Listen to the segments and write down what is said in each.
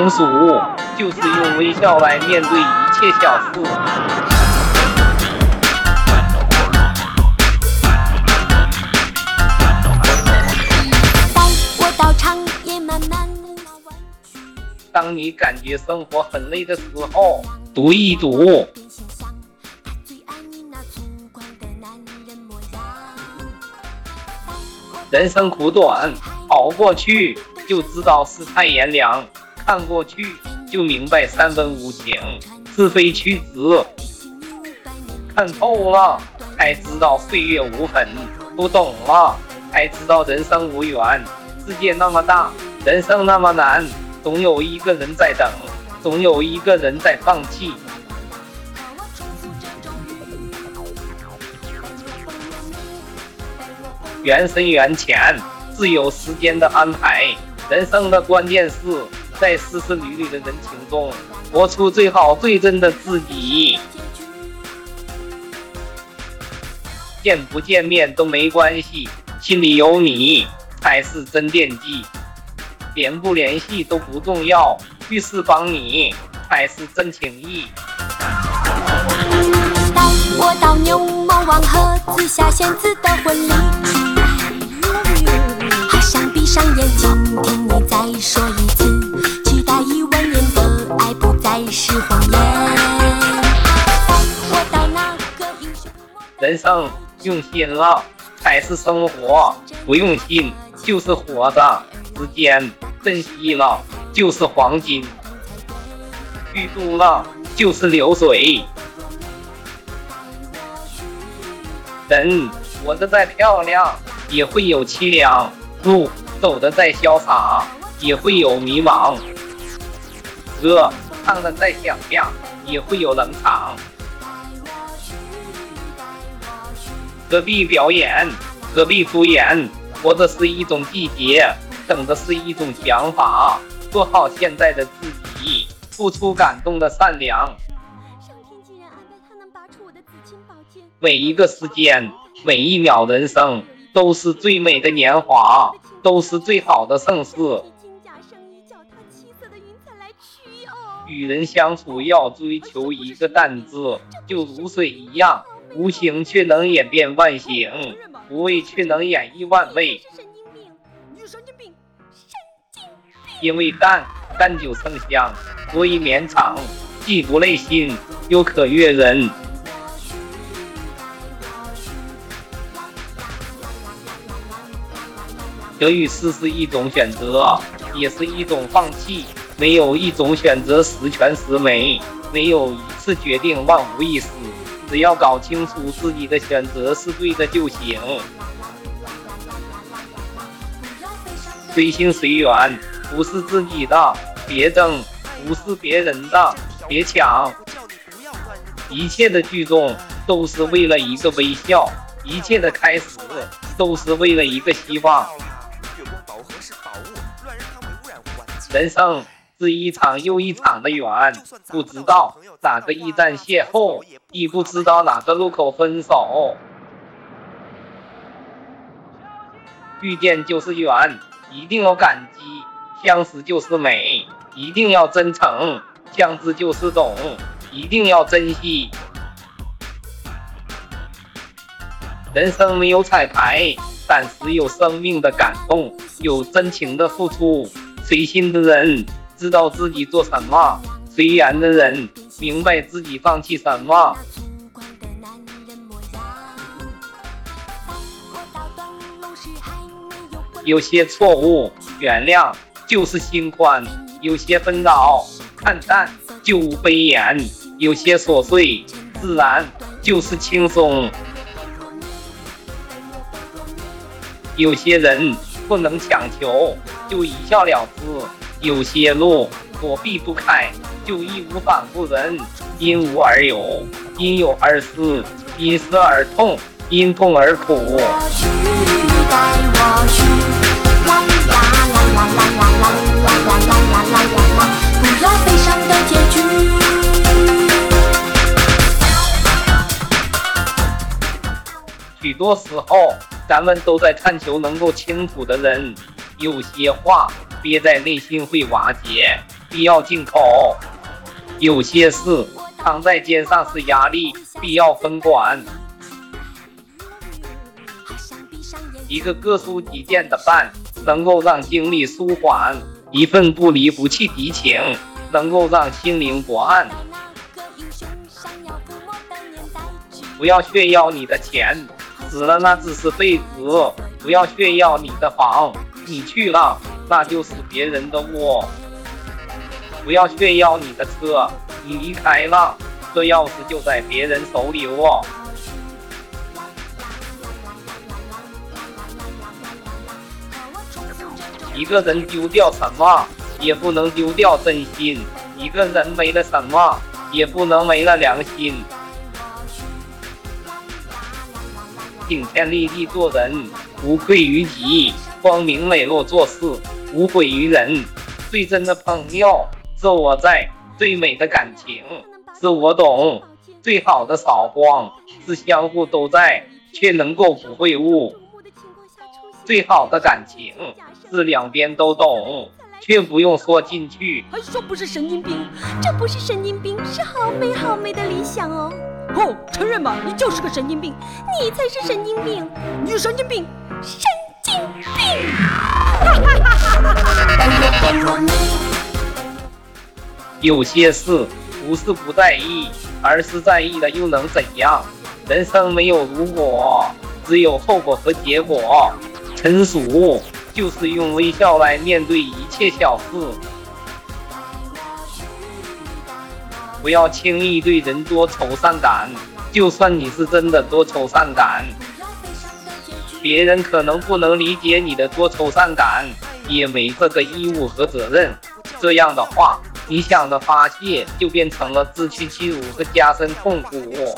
成熟就是用微笑来面对一切小事。当你感觉生活很累的时候，读一读。人生苦短，熬过去就知道世态炎凉，看过去就明白三分无情，是非曲直。看透了，才知道岁月无痕；不懂了，才知道人生无缘。世界那么大，人生那么难，总有一个人在等，总有一个人在放弃。缘深缘浅，自有时间的安排。人生的关键是在丝丝缕缕的人情中，活出最好最真的自己。见不见面都没关系，心里有你才是真惦记。联不联系都不重要，遇事帮你才是真情谊。当我到牛魔王和紫霞仙子的婚礼，好想闭上眼睛听你再说一次，人生用心了才是生活，不用心就是活着。时间珍惜了就是黄金，虚度了就是流水。人活得再漂亮，也会有凄凉；路走得再潇洒，也会有迷茫；哥唱的再响亮，也会有冷场。何必表演？何必敷衍？活着是一种季节，等的是一种想法。做好现在的自己，付出感动的善良。上天竟然安排他能拔出我的紫青宝剑，每一个时间，每一秒人生，都是最美的年华，都是最好的盛世。与人相处要追求一个淡字，就如水一样，无形却能演变万形，无味却能演绎万味。神经病，你是神经病，神经病。因为淡，淡酒生香，所以绵长，既不累心，又可悦人。得与失是一种选择，也是一种放弃。没有一种选择十全十美，没有一次决定万无一失。只要搞清楚自己的选择是对的就行。随心随缘，不是自己的，别争；不是别人的，别抢。一切的聚众都是为了一个微笑，一切的开始都是为了一个希望。人生是一场又一场的缘，不知道哪个驿站邂逅，亦不知道哪个路口分手。遇见就是缘，一定要感激；相识就是美，一定要真诚；相知就是懂，一定要珍惜。人生没有彩排，但是有生命的感动，有真情的付出。随心的人知道自己做什么，随缘的人明白自己放弃什么。有些错误原谅就是心宽，有些纷扰看淡就无悲言，有些琐碎自然就是轻松。有些人不能强求，就一笑了之；有些路躲避不开，就义无反顾人。因无而有，因有而思，因思而痛，因痛而苦。许多时候，咱们都在探求能够清楚的人。有些话憋在内心会瓦解，必要进口。有些事扛在肩上是压力，必要分管。一个各抒己见的伴，能够让精力舒缓；一份不离不弃敌情，能够让心灵不安。不要炫耀你的钱，死了那只是废纸；不要炫耀你的房，你去了那就是别人的窝。不要炫耀你的车，你离开了，这钥匙就在别人手里握。一个人丢掉什么，也不能丢掉真心；一个人没了什么，也不能没了良心。顶天立地做人，无愧于己；光明磊落做事，无悔于人。最真的朋友。是我在最美的感情，是我懂最好的扫光，是相互都在却能够不会误。最好的感情是两边都懂，却不用说进去。还说不是神经病？这不是神经病，是好美好美的理想哦。哦，承认吧，你就是个神经病，你才是神经病，你神经病，有些事不是不在意，而是在意了又能怎样？人生没有如果，只有后果和结果。成熟就是用微笑来面对一切小事，不要轻易对人多愁善感。就算你是真的多愁善感，别人可能不能理解你的多愁善感，也没这个义务和责任。这样的话。你想的发泄，就变成了自欺欺辱和加深痛苦。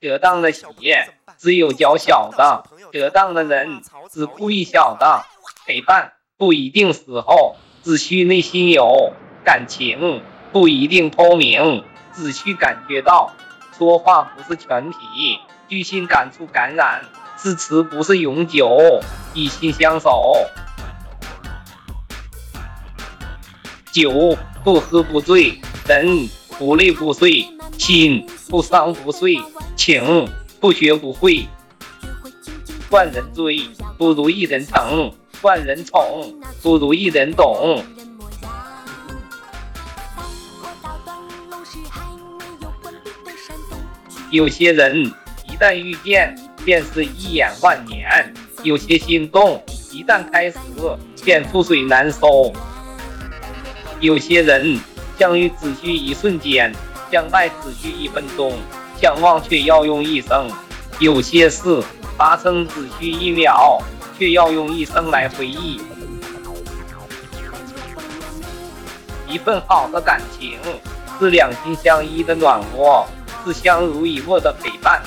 得当的企业只有较小的，得当的人只故意小的。陪伴不一定死后，只需内心有感情；不一定透明，只需感觉到。说话不是全体，巨心感触感染。支持不是永久，以心相守。酒不喝不醉，人不累不睡，心不伤不碎，情不学不会。万人追不如一人疼，万人宠不如一人懂。有些人旦遇见。便是一眼万年，有些心动一旦开始，便覆水难收。有些人相遇只需一瞬间，相爱只需一分钟，相忘却要用一生。有些事发生只需一秒，却要用一生来回忆。一份好的感情是两心相依的暖和，是相濡以沫的陪伴。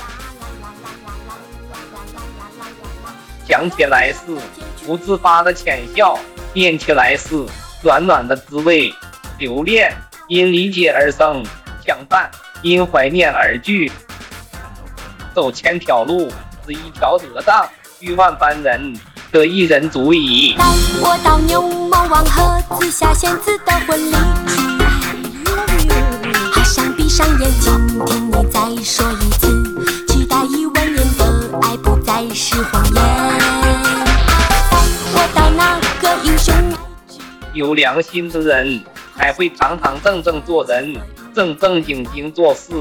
想起来是不自发的浅笑，念起来是暖暖的滋味。留恋因理解而生，相伴因怀念而聚。走千条路，只一条得当。遇万般人，得一人足矣。带我到牛魔王和紫霞仙子的婚礼去，好想闭上眼睛听你再说一次。有良心的人才会堂堂正正做人，正正经经做事。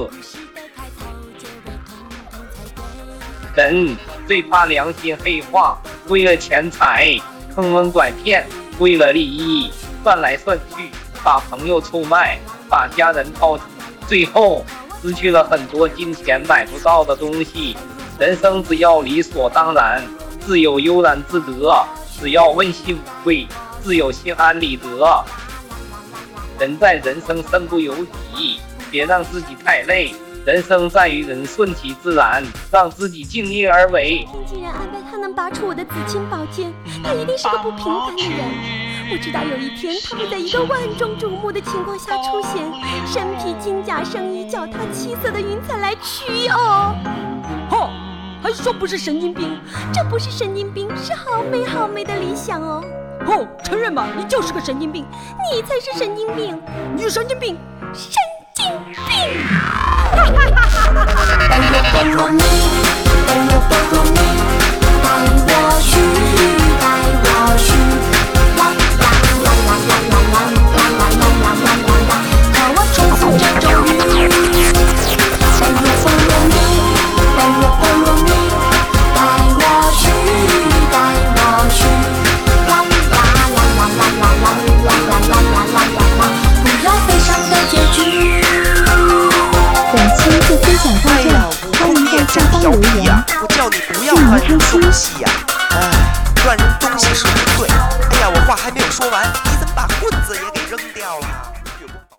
人最怕良心黑化，为了钱财坑蒙拐骗，为了利益算来算去，把朋友出卖，把家人抛弃，最后失去了很多金钱买不到的东西。人生只要理所当然，自有悠然自得，只要问心无愧。自有心安理得。人在人生身不由己，别让自己太累。人生在于人顺其自然，让自己尽力而为。天竟然安排他能拔出我的紫青宝剑，他一定是个不平凡的人。我知道有一天他会在一个万众瞩目的情况下出现，身披金甲圣衣，脚踏七色的云彩来取我。哦，还说不是神经病，这不是神经病，是好美好美的理想哦。哦，承认吧，你就是个神经病，你才是神经病，你神经病，神经病！哈哈哈哈哈哈！戏呀